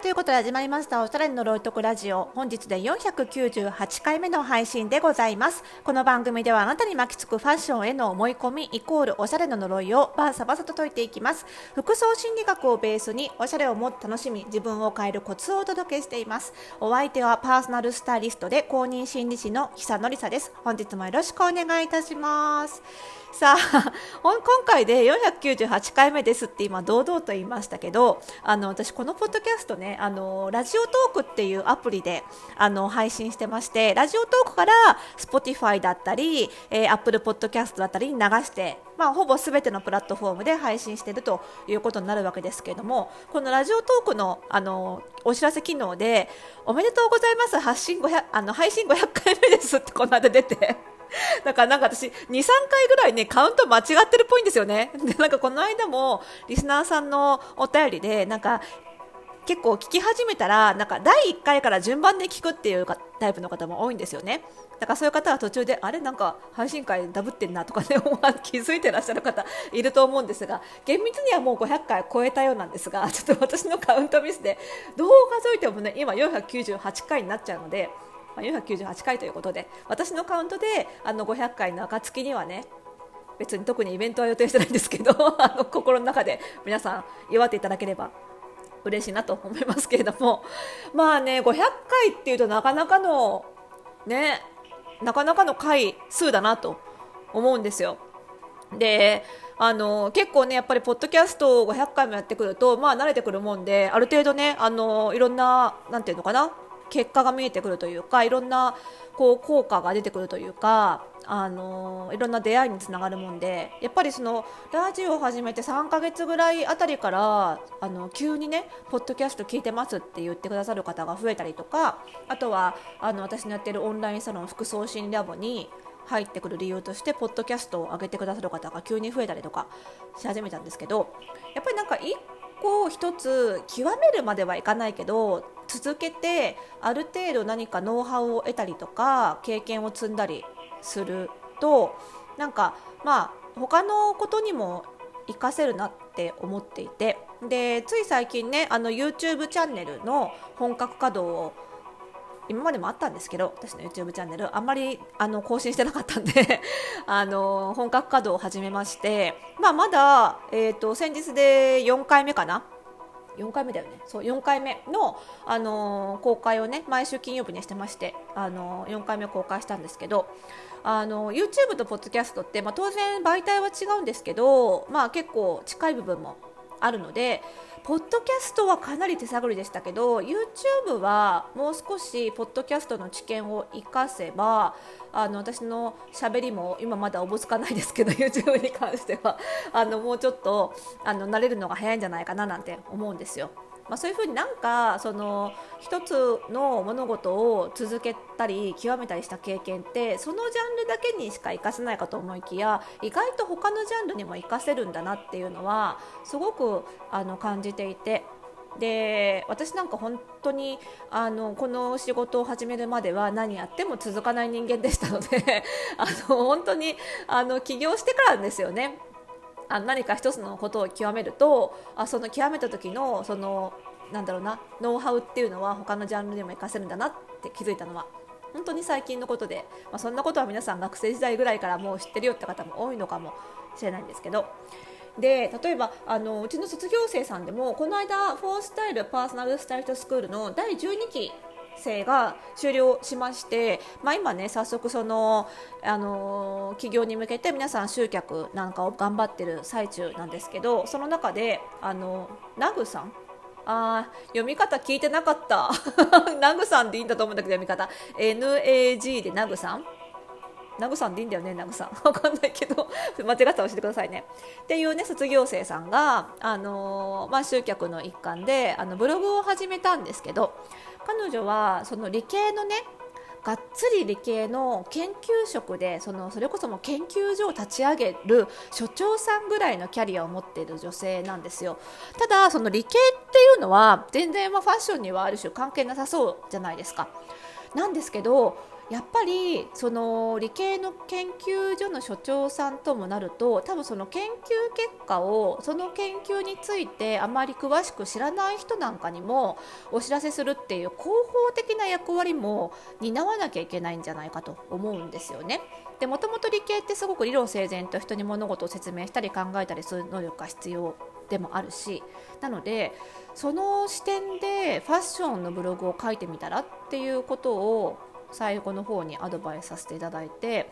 はいということで始まりましたおしゃれの呪いとくラジオ。本日で498回目の配信でございます。この番組ではあなたに巻きつくファッションへの思い込みイコールおしゃれの呪いをバーサバサと解いていきます。服装心理学をベースにおしゃれをもっと楽しみ自分を変えるコツをお届けしています。お相手はパーソナルスタイリストで公認心理師の久典沙です。本日もよろしくお願いいたします。さあ 今回で498回目ですって今堂々と言いましたけどあの私このポッドキャストねあのラジオトークっていうアプリであの配信してましてラジオトークから Spotify だったり、えー、Apple Podcast だったりに流してまあ、ほぼすべてのプラットフォームで配信しているということになるわけですけどもこのラジオトークのあのお知らせ機能でおめでとうございます。発信500あの配信500回目ですってこの間出て。だからなんか私、2、3回ぐらいね、カウント間違ってるっぽいんですよね。で、なんかこの間も、リスナーさんのお便りで、なんか、結構聞き始めたら、なんか第1回から順番で聞くっていうタイプの方も多いんですよね。だからそういう方は途中で、あれなんか配信会ダブってんなとかね、気づいてらっしゃる方いると思うんですが、厳密にはもう500回超えたようなんですが、ちょっと私のカウントミスで、どう数えてもね、今498回になっちゃうので、まあ、498回ということで私のカウントであの500回の暁にはね別に特にイベントは予定してないんですけど あの心の中で皆さん祝っていただければ嬉しいなと思いますけれどもまあね500回っていうとなかなかのねなかなかの回数だなと思うんですよ。であの結構ねやっぱりポッドキャストを500回もやってくるとまあ慣れてくるもんである程度ねあのいろんななんていうのかな結果が見えてくるというかいろんなこう効果が出てくるというかあのいろんな出会いにつながるもんでやっぱりそのラジオを始めて3ヶ月ぐらいあたりからあの急にねポッドキャスト聞いてますって言ってくださる方が増えたりとかあとはあの私のやってるオンラインサロン服装診ラボに入ってくる理由としてポッドキャストを上げてくださる方が急に増えたりとかし始めたんですけどやっぱりなんか一個一つ極めるまではいかないけど続けてある程度何かノウハウを得たりとか経験を積んだりするとなんかまあ他のことにも活かせるなって思っていてでつい最近ねあの YouTube チャンネルの本格稼働を今までもあったんですけど私の YouTube チャンネルあんまりあの更新してなかったんで あの本格稼働を始めまして、まあ、まだ、えーと、先日で4回目かな4回目だよね。そう4回目の、あの公開をね毎週金曜日にしてまして、あの4回目公開したんですけどあの YouTube と Podcast って、まあ、当然媒体は違うんですけど、まあ、結構近い部分もあるのでポッドキャストはかなり手探りでしたけど YouTube はもう少しポッドキャストの知見を生かせばあの私のしゃべりも今まだおぼつかないですけど YouTube に関してはあのもうちょっとあの慣れるのが早いんじゃないかななんて思うんですよ。まあ、そういうふうになんかその一つの物事を続けたり極めたりした経験ってそのジャンルだけにしか活かせないかと思いきや意外と他のジャンルにも活かせるんだなっていうのはすごくあの感じていて。で私なんか本当にあのこの仕事を始めるまでは何やっても続かない人間でしたので あの本当にあの起業してからですよねあ何か一つのことを極めるとあその極めた時のそのなんだろうなノウハウっていうのは他のジャンルでも活かせるんだなって気づいたのは。本当に最近のことで、まあ、そんなことは皆さん学生時代ぐらいからもう知ってるよって方も多いのかもしれないんですけど。で例えばあのうちの卒業生さんでもこの間フォースタイルパーソナルスタイルスクールの第12期生が終了しまして、まあ、今ね早速その、あの企業に向けて皆さん集客なんかを頑張ってる最中なんですけどその中であのナグさん？あ読み方聞いてなかった。ナグさんでいいんだと思うんだけど読み方。NAG でナグさん？ナグさんでいいんだよね、ナグさん。わかんないけど、間違ったら教えてくださいね。っていうね、卒業生さんが、あのー、まあ、集客の一環で、あの、ブログを始めたんですけど、彼女はその理系のねがっつり理系の研究職でそのそれこそも研究所を立ち上げる所長さんぐらいのキャリアを持っている女性なんですよ。ただその理系っていうのは全然まファッションにはある種関係なさそうじゃないですか。なんですけどやっぱりその理系の研究所の所長さんともなると多分その研究結果をその研究についてあまり詳しく知らない人なんかにもお知らせするっていう広報的な役割も担わなきゃいけないんじゃないかと思うんですよね。でもともと理系ってすごく理論整然と人に物事を説明したり考えたりする能力が必要でもあるしなのでその視点でファッションのブログを書いてみたらっていうことを最後の方にアドバイスさせていただいて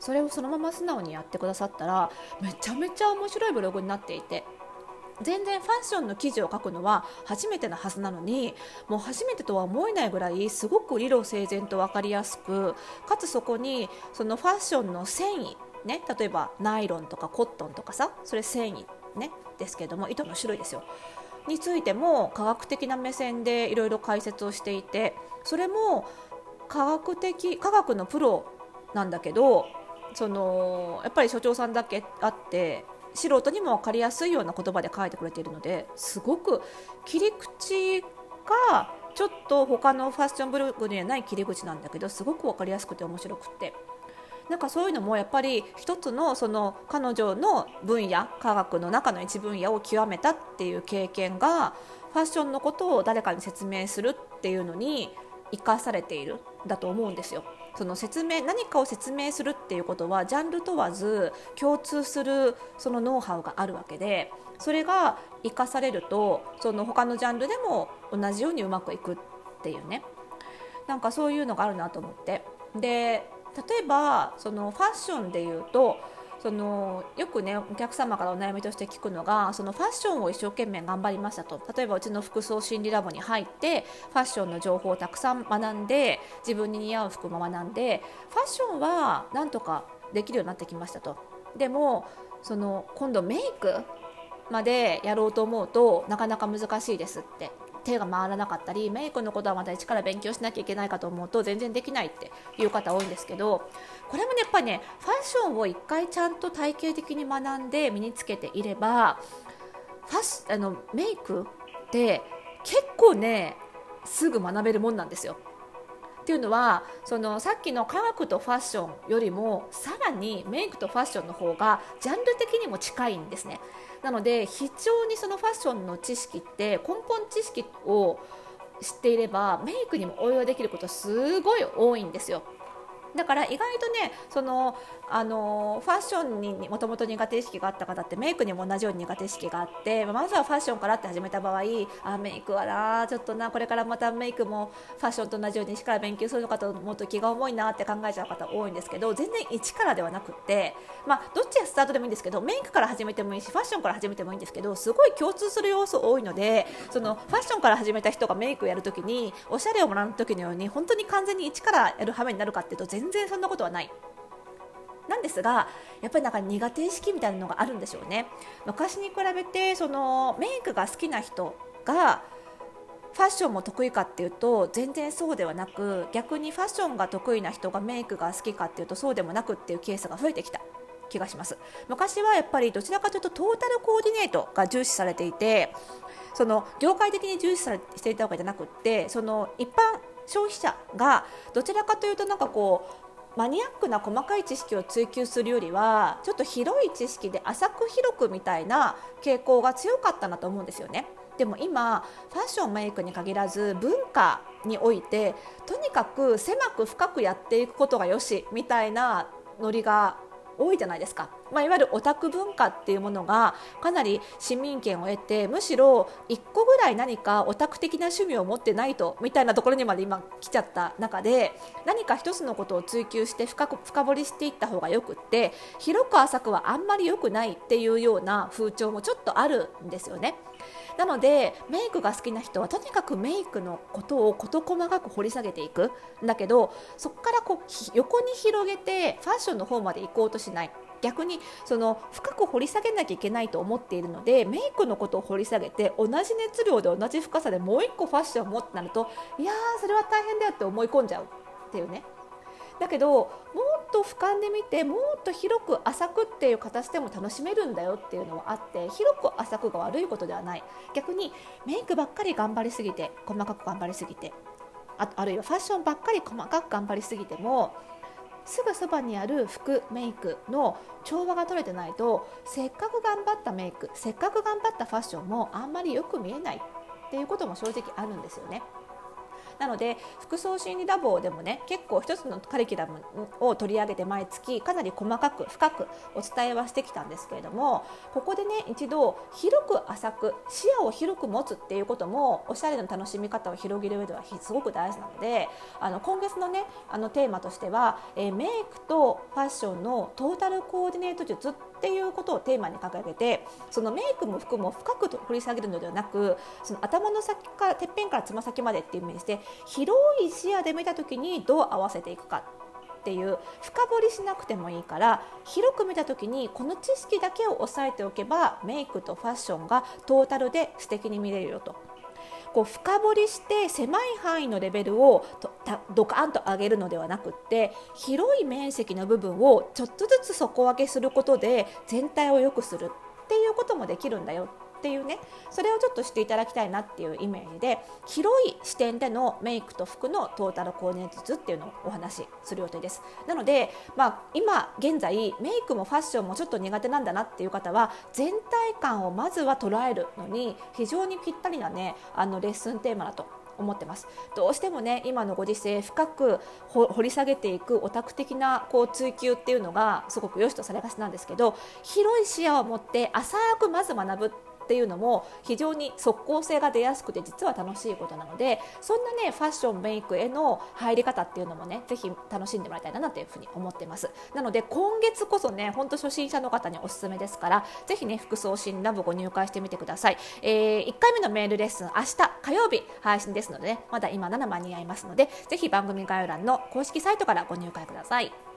それをそのまま素直にやってくださったらめちゃめちゃ面白いブログになっていて全然ファッションの記事を書くのは初めてのはずなのにもう初めてとは思えないぐらいすごく理路整然と分かりやすくかつそこにそのファッションの繊維ね、例えばナイロンとかコットンとかさそれ繊維、ね、ですけども糸の種類ですよ。についても科学的な目線でいろいろ解説をしていてそれも科学的科学のプロなんだけどそのやっぱり所長さんだけあって素人にも分かりやすいような言葉で書いてくれているのですごく切り口がちょっと他のファッションブログにはない切り口なんだけどすごく分かりやすくて面白くて。なんかそういうのもやっぱり一つのその彼女の分野科学の中の一分野を極めたっていう経験がファッションのことを誰かに説明するっていうのに生かされているだと思うんですよ。その説明何かを説明するっていうことはジャンル問わず共通するそのノウハウがあるわけでそれが生かされるとその他のジャンルでも同じようにうまくいくっていうねなんかそういうのがあるなと思ってで例えばそのファッションでいうとそのよくねお客様からお悩みとして聞くのがそのファッションを一生懸命頑張りましたと。例えばうちの服装心理ラボに入ってファッションの情報をたくさん学んで自分に似合う服も学んでファッションはなんとかできるようになってきましたと。でもその今度メイクまでやろうと思うとなかなか難しいですって。手が回らなかったりメイクのことはまた一から勉強しなきゃいけないかと思うと全然できないっていう方多いんですけどこれもねやっぱりねファッションを1回ちゃんと体系的に学んで身につけていればファッあのメイクって結構ねすぐ学べるもんなんですよ。っていうのはそのさっきの科学とファッションよりもさらにメイクとファッションの方がジャンル的にも近いんですね。なので非常にそのファッションの知識って根本知識を知っていればメイクにも応用できることすごい多いんですよ。だから意外とねそのあのファッションにもともと苦手意識があった方ってメイクにも同じように苦手意識があってまずはファッションからって始めた場合あメイクはなちょっとなこれからまたメイクもファッションと同じように一から勉強するのかと思うと気が重いなって考えちゃう方多いんですけど全然一からではなくてまあどっちがスタートでもいいんですけどメイクから始めてもいいしファッションから始めてもいいんですけどすごい共通する要素多いのでそのファッションから始めた人がメイクをやるときにおしゃれをもらう時のように本当に完全に一からやる羽目になるかっていうと全全然そんなことはない。なんですがやっぱりなんか苦手意識みたいなのがあるんでしょうね。昔に比べてそのメイクが好きな人がファッションも得意かっていうと全然そうではなく逆にファッションが得意な人がメイクが好きかっていうとそうでもなくっていうケースが増えてきた。気がします。昔はやっぱりどちらかというとトータルコーディネートが重視されていてその業界的に重視されていたわけじゃなくってその一般消費者がどちらかというとなんかこうマニアックな細かい知識を追求するよりはちょっと広い知識で浅く広くみたいな傾向が強かったなと思うんですよね。でも今ファッションメイクに限らず文化においてとにかく狭く深くやっていくことがよしみたいなノリが多いじゃないですか、まあ、いわゆるオタク文化っていうものがかなり市民権を得てむしろ1個ぐらい何かオタク的な趣味を持ってないとみたいなところにまで今来ちゃった中で何か一つのことを追求して深く深掘りしていった方がよくって広く浅くはあんまり良くないっていうような風潮もちょっとあるんですよね。なのでメイクが好きな人はとにかくメイクのことを事細かく掘り下げていく。んだけどそこからこう横に広げてファッションの方まで行こうとしない。逆にその深く掘り下げなきゃいけないと思っているのでメイクのことを掘り下げて同じ熱量で同じ深さでもう1個ファッションを持ってなるといやーそれは大変だよって思い込んじゃうっていうね。だけどもっと俯瞰で見てもっと広く浅くっていう形でも楽しめるんだよっていうのはあって広く浅くが悪いことではない逆にメイクばっかり頑張りすぎて細かく頑張りすぎてああるいはファッションばっかり細かく頑張りすぎてもすぐそばにある服メイクの調和が取れてないとせっかく頑張ったメイクせっかく頑張ったファッションもあんまりよく見えないっていうことも正直あるんですよね。なので服装心理ラボでもね結構一つのカリキュラムを取り上げて毎月かなり細かく深くお伝えはしてきたんですけれどもここでね一度広く浅く視野を広く持つっていうこともおしゃれの楽しみ方を広げる上ではすごく大事なのであの今月のねあのテーマとしては、え、メイクとファッションのトータルコーディネート術っていうことをテーマに掲げてそのメイクも服も深く掘り下げるのではなくその頭の先からてっぺんからつま先までっていうイメージで広い視野で見た時にどう合わせていくかっていう深掘りしなくてもいいから広く見た時にこの知識だけを押さえておけばメイクとファッションがトータルで素敵に見れるよと。こう深掘りして狭い範囲のレベルをドカンと上げるのではなくって広い面積の部分をちょっとずつ底上げすることで全体を良くするっていうこともできるんだよ。っていうねそれをちょっとしていただきたいなっていうイメージで広い視点でのメイクと服のトータルコーディネート術っていうのをお話しする予定です。なので、まあ、今現在メイクもファッションもちょっと苦手なんだなっていう方は全体感をまずは捉えるのに非常にぴったりなねあのレッスンテーマだと思ってます。どうしてもね今のご時世深く掘り下げていくオタク的なこう追求っていうのがすごく良しとされがちなんですけど広い視野を持って浅くまず学ぶっていうのも非常に即効性が出やすくて実は楽しいことなのでそんなねファッションメイクへの入り方っていうのもねぜひ楽しんでもらいたいなというふに思ってます。なので今月こそねほんと初心者の方におすすめですからぜひね服装診ラボご入会してみてください、えー、1回目のメールレッスン明日火曜日配信ですのでねまだ今7間に合いますのでぜひ番組概要欄の公式サイトからご入会ください。